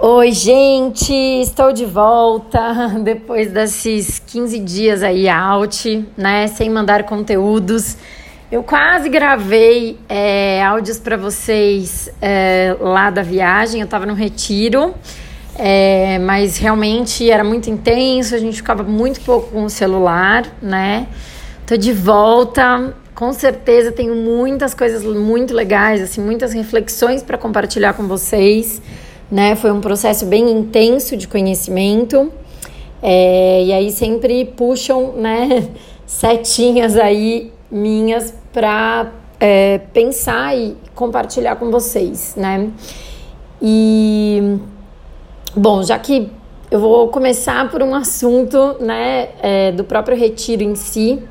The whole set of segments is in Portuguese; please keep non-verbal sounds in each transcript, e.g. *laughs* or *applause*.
Oi, gente, estou de volta *laughs* depois desses 15 dias aí out, né, sem mandar conteúdos. Eu quase gravei é, áudios para vocês é, lá da viagem, eu estava no retiro, é, mas realmente era muito intenso, a gente ficava muito pouco com o celular, né? Tô de volta, com certeza tenho muitas coisas muito legais, assim, muitas reflexões para compartilhar com vocês né? Foi um processo bem intenso de conhecimento. É, e aí sempre puxam, né, *laughs* setinhas aí minhas para é, pensar e compartilhar com vocês, né? E bom, já que eu vou começar por um assunto, né, é, do próprio retiro em si,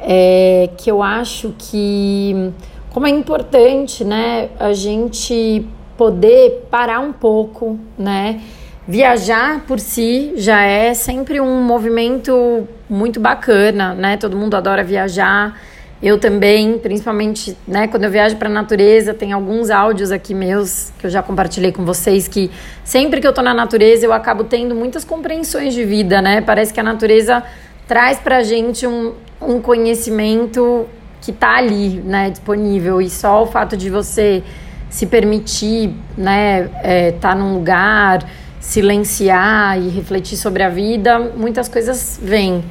é, que eu acho que como é importante, né, a gente poder parar um pouco, né? Viajar por si já é sempre um movimento muito bacana, né? Todo mundo adora viajar. Eu também, principalmente, né, quando eu viajo para a natureza, tem alguns áudios aqui meus que eu já compartilhei com vocês que sempre que eu tô na natureza, eu acabo tendo muitas compreensões de vida, né? Parece que a natureza traz pra gente um, um conhecimento que tá ali, né, disponível e só o fato de você se permitir, né, é, tá num lugar, silenciar e refletir sobre a vida, muitas coisas vêm.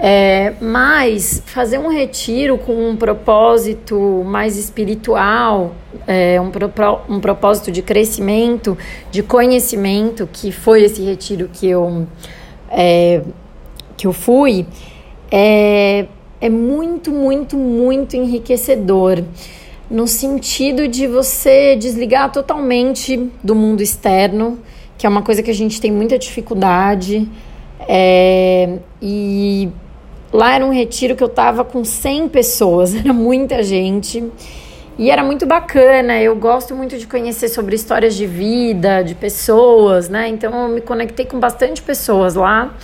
É, mas fazer um retiro com um propósito mais espiritual, é, um, pro, um propósito de crescimento, de conhecimento, que foi esse retiro que eu, é, que eu fui, é, é muito, muito, muito enriquecedor no sentido de você desligar totalmente do mundo externo, que é uma coisa que a gente tem muita dificuldade. É, e lá era um retiro que eu tava com 100 pessoas, *laughs* era muita gente. E era muito bacana, eu gosto muito de conhecer sobre histórias de vida, de pessoas, né? Então eu me conectei com bastante pessoas lá.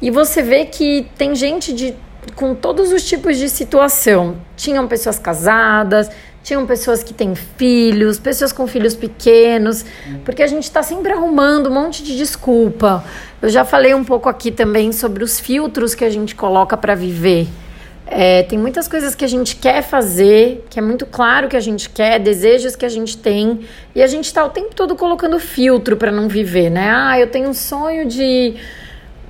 E você vê que tem gente de com todos os tipos de situação. Tinham pessoas casadas, tinham pessoas que têm filhos, pessoas com filhos pequenos, porque a gente está sempre arrumando um monte de desculpa. Eu já falei um pouco aqui também sobre os filtros que a gente coloca para viver. É, tem muitas coisas que a gente quer fazer, que é muito claro que a gente quer, desejos que a gente tem, e a gente está o tempo todo colocando filtro para não viver, né? Ah, eu tenho um sonho de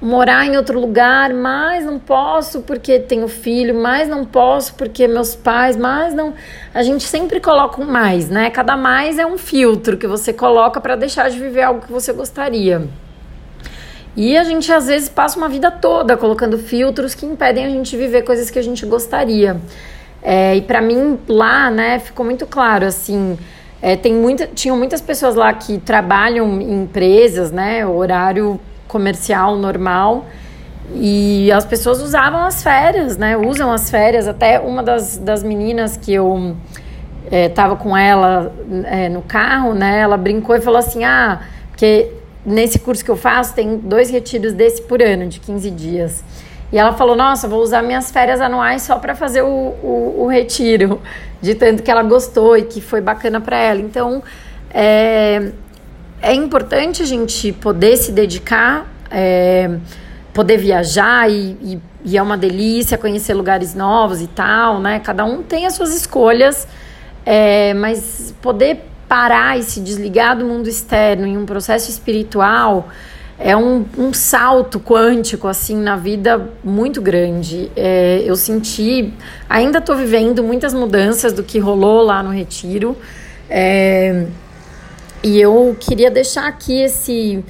morar em outro lugar, mas não posso porque tenho filho, mas não posso porque meus pais, mas não. A gente sempre coloca um mais, né? Cada mais é um filtro que você coloca para deixar de viver algo que você gostaria. E a gente às vezes passa uma vida toda colocando filtros que impedem a gente viver coisas que a gente gostaria. É, e para mim lá, né, ficou muito claro assim. É, tem muita, tinham muitas pessoas lá que trabalham em empresas, né, horário comercial normal. E as pessoas usavam as férias, né? Usam as férias. Até uma das, das meninas que eu é, com ela é, no carro, né? Ela brincou e falou assim: ah, porque nesse curso que eu faço tem dois retiros desse por ano, de 15 dias. E ela falou: Nossa, vou usar minhas férias anuais só para fazer o, o, o, retiro, de tanto que ela gostou e que foi bacana para ela. Então, é, é importante a gente poder se dedicar, é, poder viajar e, e, e, é uma delícia conhecer lugares novos e tal, né? Cada um tem as suas escolhas, é, mas poder parar e se desligar do mundo externo em um processo espiritual é um, um salto quântico assim na vida muito grande. É, eu senti, ainda estou vivendo muitas mudanças do que rolou lá no retiro. É, e eu queria deixar aqui esse,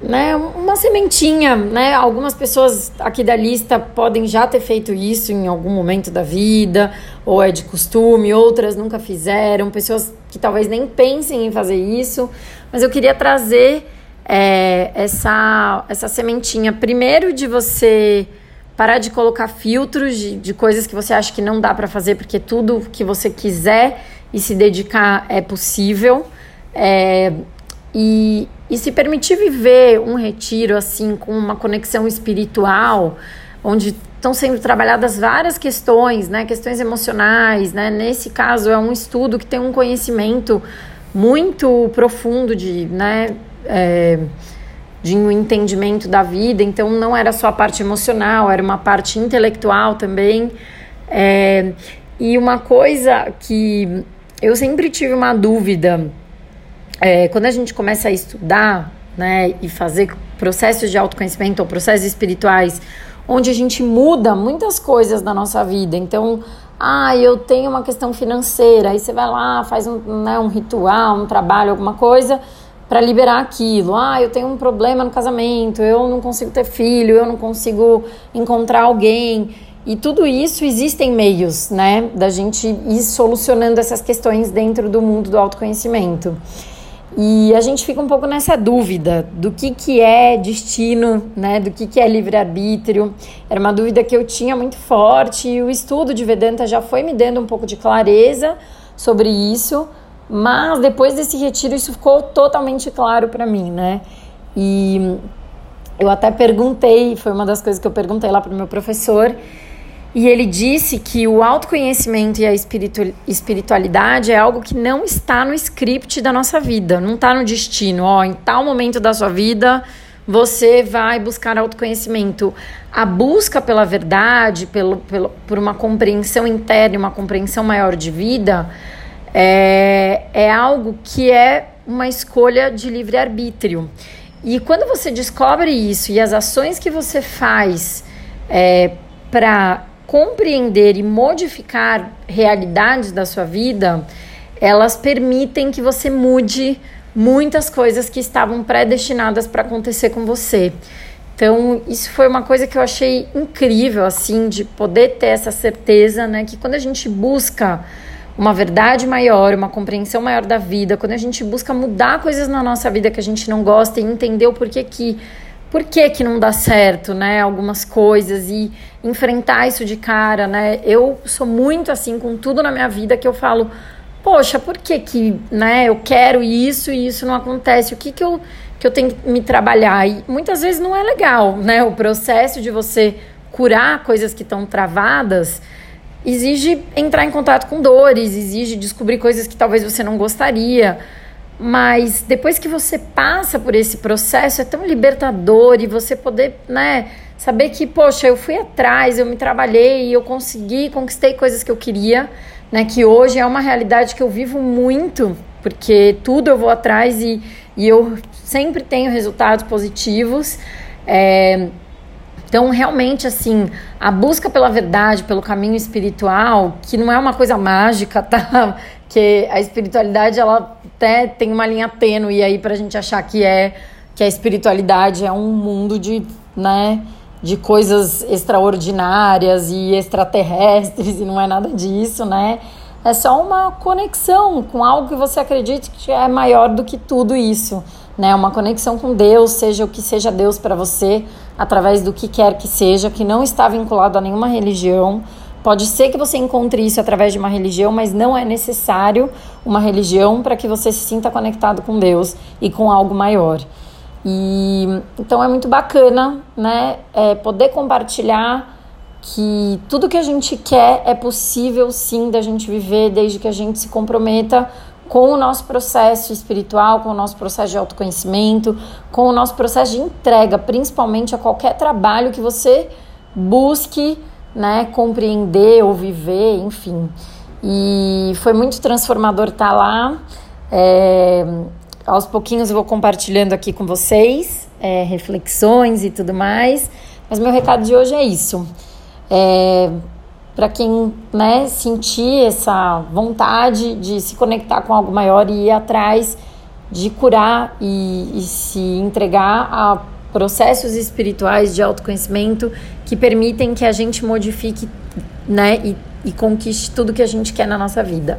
né, uma sementinha, né? Algumas pessoas aqui da lista podem já ter feito isso em algum momento da vida, ou é de costume, outras nunca fizeram, pessoas que talvez nem pensem em fazer isso, mas eu queria trazer é, essa, essa sementinha, primeiro de você parar de colocar filtros de, de coisas que você acha que não dá para fazer, porque tudo que você quiser e se dedicar é possível. É, e, e se permitir viver um retiro assim com uma conexão espiritual, onde estão sendo trabalhadas várias questões, né, questões emocionais, né? Nesse caso é um estudo que tem um conhecimento muito profundo de, né, é, de um entendimento da vida. Então não era só a parte emocional, era uma parte intelectual também. É, e uma coisa que eu sempre tive uma dúvida é, quando a gente começa a estudar, né, e fazer processos de autoconhecimento ou processos espirituais, onde a gente muda muitas coisas da nossa vida. Então, ah, eu tenho uma questão financeira, aí você vai lá, faz um, né, um ritual, um trabalho, alguma coisa para liberar aquilo. Ah, eu tenho um problema no casamento, eu não consigo ter filho, eu não consigo encontrar alguém. E tudo isso existem meios, né, da gente ir solucionando essas questões dentro do mundo do autoconhecimento. E a gente fica um pouco nessa dúvida do que, que é destino, né? Do que, que é livre-arbítrio. Era uma dúvida que eu tinha muito forte e o estudo de Vedanta já foi me dando um pouco de clareza sobre isso, mas depois desse retiro isso ficou totalmente claro para mim, né? E eu até perguntei, foi uma das coisas que eu perguntei lá para o meu professor, e ele disse que o autoconhecimento e a espiritualidade é algo que não está no script da nossa vida, não está no destino. Ó, em tal momento da sua vida você vai buscar autoconhecimento. A busca pela verdade, pelo, pelo, por uma compreensão interna, uma compreensão maior de vida, é, é algo que é uma escolha de livre-arbítrio. E quando você descobre isso e as ações que você faz é, para compreender e modificar realidades da sua vida, elas permitem que você mude muitas coisas que estavam predestinadas para acontecer com você. Então, isso foi uma coisa que eu achei incrível, assim, de poder ter essa certeza, né? Que quando a gente busca uma verdade maior, uma compreensão maior da vida, quando a gente busca mudar coisas na nossa vida que a gente não gosta e entender o porquê que por que, que não dá certo, né? Algumas coisas e enfrentar isso de cara, né? Eu sou muito assim com tudo na minha vida que eu falo, poxa, por que que, né? Eu quero isso e isso não acontece. O que que eu que eu tenho que me trabalhar? E muitas vezes não é legal, né? O processo de você curar coisas que estão travadas exige entrar em contato com dores, exige descobrir coisas que talvez você não gostaria. Mas depois que você passa por esse processo, é tão libertador e você poder, né, saber que, poxa, eu fui atrás, eu me trabalhei, eu consegui, conquistei coisas que eu queria, né, que hoje é uma realidade que eu vivo muito, porque tudo eu vou atrás e, e eu sempre tenho resultados positivos. É, então, realmente, assim, a busca pela verdade, pelo caminho espiritual, que não é uma coisa mágica, *laughs* tá? Que a espiritualidade, ela até tem uma linha tênue aí pra gente achar que é que a espiritualidade é um mundo de, né, de coisas extraordinárias e extraterrestres *laughs* e não é nada disso, né? É só uma conexão com algo que você acredita que é maior do que tudo isso, né? Uma conexão com Deus, seja o que seja Deus para você, através do que quer que seja, que não está vinculado a nenhuma religião. Pode ser que você encontre isso através de uma religião, mas não é necessário uma religião para que você se sinta conectado com Deus e com algo maior. E então é muito bacana, né, é, poder compartilhar que tudo que a gente quer é possível sim da gente viver desde que a gente se comprometa com o nosso processo espiritual, com o nosso processo de autoconhecimento, com o nosso processo de entrega, principalmente a qualquer trabalho que você busque, né, compreender ou viver, enfim. E foi muito transformador estar lá. É, aos pouquinhos eu vou compartilhando aqui com vocês é, reflexões e tudo mais. Mas meu recado de hoje é isso. É, para quem né, sentir essa vontade de se conectar com algo maior e ir atrás de curar e, e se entregar a processos espirituais de autoconhecimento que permitem que a gente modifique né, e, e conquiste tudo que a gente quer na nossa vida.